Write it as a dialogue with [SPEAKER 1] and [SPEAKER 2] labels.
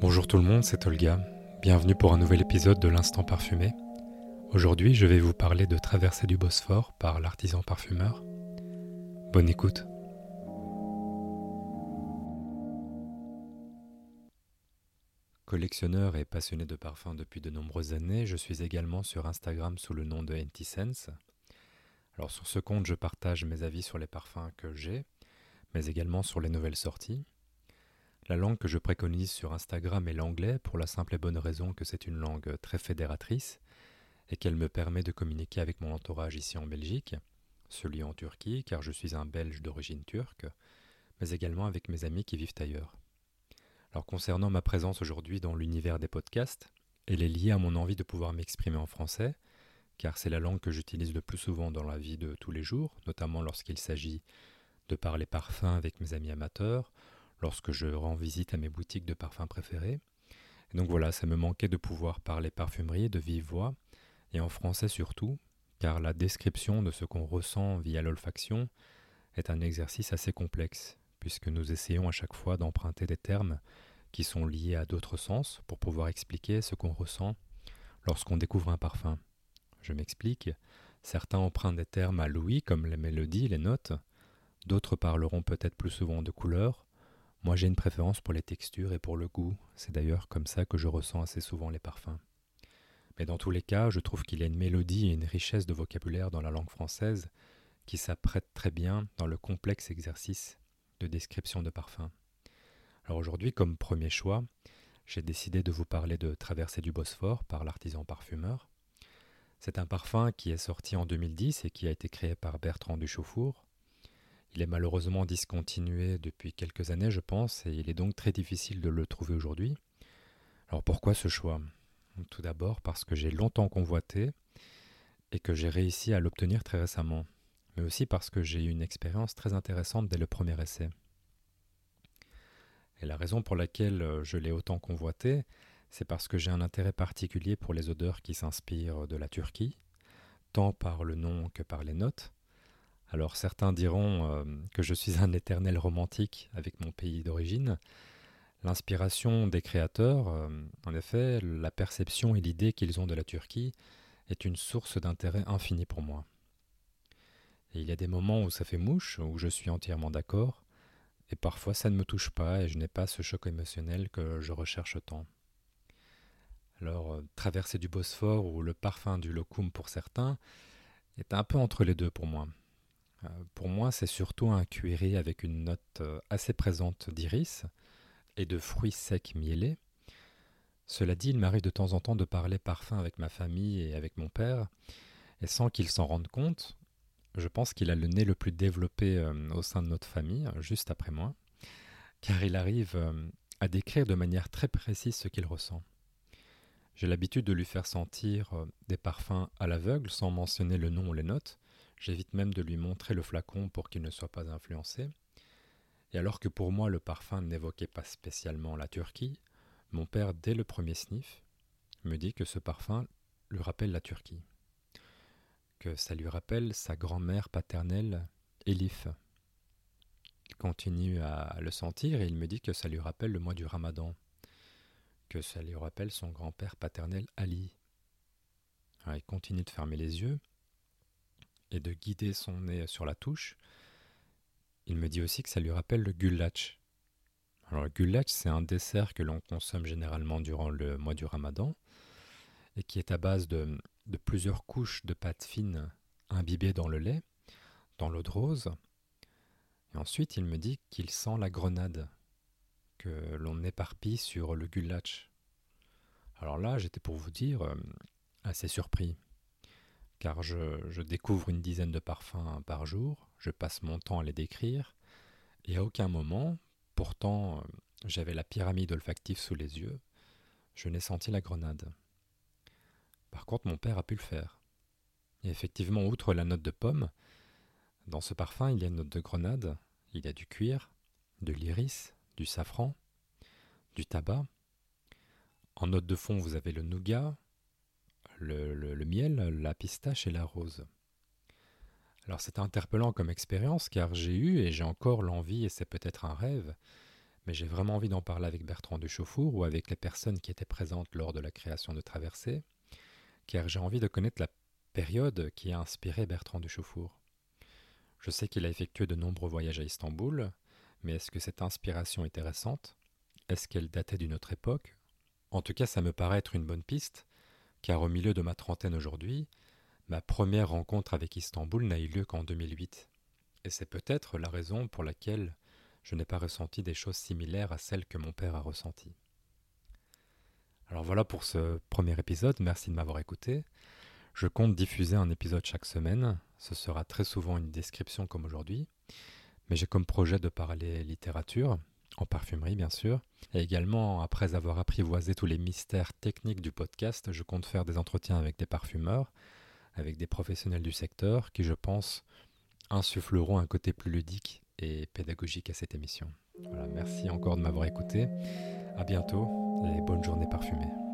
[SPEAKER 1] Bonjour tout le monde, c'est Olga. Bienvenue pour un nouvel épisode de l'Instant Parfumé. Aujourd'hui, je vais vous parler de Traversée du Bosphore par l'artisan parfumeur. Bonne écoute. Collectionneur et passionné de parfums depuis de nombreuses années, je suis également sur Instagram sous le nom de Antisense. Alors sur ce compte, je partage mes avis sur les parfums que j'ai, mais également sur les nouvelles sorties. La langue que je préconise sur Instagram est l'anglais pour la simple et bonne raison que c'est une langue très fédératrice et qu'elle me permet de communiquer avec mon entourage ici en Belgique, celui en Turquie car je suis un Belge d'origine turque, mais également avec mes amis qui vivent ailleurs. Alors concernant ma présence aujourd'hui dans l'univers des podcasts, elle est liée à mon envie de pouvoir m'exprimer en français, car c'est la langue que j'utilise le plus souvent dans la vie de tous les jours, notamment lorsqu'il s'agit de parler parfum avec mes amis amateurs, lorsque je rends visite à mes boutiques de parfums préférés. Donc voilà, ça me manquait de pouvoir parler parfumerie de vive voix, et en français surtout, car la description de ce qu'on ressent via l'olfaction est un exercice assez complexe, puisque nous essayons à chaque fois d'emprunter des termes qui sont liés à d'autres sens pour pouvoir expliquer ce qu'on ressent lorsqu'on découvre un parfum. Je m'explique, certains empruntent des termes à l'ouïe comme les mélodies, les notes, d'autres parleront peut-être plus souvent de couleurs, moi j'ai une préférence pour les textures et pour le goût, c'est d'ailleurs comme ça que je ressens assez souvent les parfums. Mais dans tous les cas, je trouve qu'il y a une mélodie et une richesse de vocabulaire dans la langue française qui s'apprête très bien dans le complexe exercice de description de parfums. Alors aujourd'hui, comme premier choix, j'ai décidé de vous parler de Traversée du Bosphore par l'artisan parfumeur. C'est un parfum qui est sorti en 2010 et qui a été créé par Bertrand Duchauffour. Il est malheureusement discontinué depuis quelques années, je pense, et il est donc très difficile de le trouver aujourd'hui. Alors pourquoi ce choix? Tout d'abord parce que j'ai longtemps convoité et que j'ai réussi à l'obtenir très récemment, mais aussi parce que j'ai eu une expérience très intéressante dès le premier essai. Et la raison pour laquelle euh, je l'ai autant convoité, c'est parce que j'ai un intérêt particulier pour les odeurs qui s'inspirent de la Turquie, tant par le nom que par les notes, alors certains diront euh, que je suis un éternel romantique avec mon pays d'origine. L'inspiration des créateurs, euh, en effet, la perception et l'idée qu'ils ont de la Turquie est une source d'intérêt infini pour moi. Et il y a des moments où ça fait mouche, où je suis entièrement d'accord, et parfois ça ne me touche pas et je n'ai pas ce choc émotionnel que je recherche tant. Alors, euh, traverser du Bosphore ou le parfum du locum pour certains est un peu entre les deux pour moi. Euh, pour moi, c'est surtout un cuiré avec une note euh, assez présente d'iris et de fruits secs miellés. Cela dit, il m'arrive de temps en temps de parler parfum avec ma famille et avec mon père, et sans qu'il s'en rende compte, je pense qu'il a le nez le plus développé euh, au sein de notre famille, juste après moi, car il arrive à décrire de manière très précise ce qu'il ressent. J'ai l'habitude de lui faire sentir des parfums à l'aveugle sans mentionner le nom ou les notes, J'évite même de lui montrer le flacon pour qu'il ne soit pas influencé. Et alors que pour moi le parfum n'évoquait pas spécialement la Turquie, mon père, dès le premier sniff, me dit que ce parfum lui rappelle la Turquie, que ça lui rappelle sa grand-mère paternelle, Elif. Il continue à le sentir et il me dit que ça lui rappelle le mois du ramadan, que ça lui rappelle son grand-père paternel, Ali. il continue de fermer les yeux, et de guider son nez sur la touche. Il me dit aussi que ça lui rappelle le gulatch. Alors le gulatch, c'est un dessert que l'on consomme généralement durant le mois du ramadan et qui est à base de, plusieurs couches de pâte fine imbibées dans le lait, dans l'eau de rose. Et ensuite, il me dit qu'il sent la grenade que l'on éparpille sur le gulatch. Alors là, j'étais pour vous dire euh, assez surpris car je, découvre une dizaine de parfums par jour, je passe mon temps à les décrire, et à aucun moment, pourtant euh, j'avais la pyramide olfactive sous les yeux, je n'ai senti la grenade. Par contre, mon père a pu le faire. Et effectivement, outre la note de pomme, dans ce parfum, il y a une note de grenade, il y a du cuir, de l'iris, du safran, du tabac. En note de fond, vous avez le nougat, le, miel, la pistache et la rose. Alors c'est interpellant comme expérience car j'ai eu et j'ai encore l'envie, et c'est peut-être un rêve, mais j'ai vraiment envie d'en parler avec Bertrand Duchaufour ou avec les personnes qui étaient présentes lors de la création de Traversée, car j'ai envie de connaître la période qui a inspiré Bertrand Duchaufour. Je sais qu'il a effectué de nombreux voyages à Istanbul, mais est-ce que cette inspiration était récente? Est-ce qu'elle datait d'une autre époque? En tout cas, ça me paraît être une bonne piste, car au milieu de ma trentaine aujourd'hui, ma première rencontre avec Istanbul n'a eu lieu qu'en 2008. Et c'est peut-être la raison pour laquelle je n'ai pas ressenti des choses similaires à celles que mon père a ressenties. Alors voilà pour ce premier épisode, merci de m'avoir écouté. Je compte diffuser un épisode chaque semaine, ce sera très souvent une description comme aujourd'hui, mais j'ai comme projet de parler littérature, en parfumerie bien sûr, et également après avoir apprivoisé tous les mystères techniques du podcast, je compte faire des entretiens avec des parfumeurs, avec des professionnels du secteur qui je pense insuffleront un côté plus ludique et pédagogique à cette émission. Voilà, merci encore de m'avoir écouté. À bientôt et bonne journée parfumée.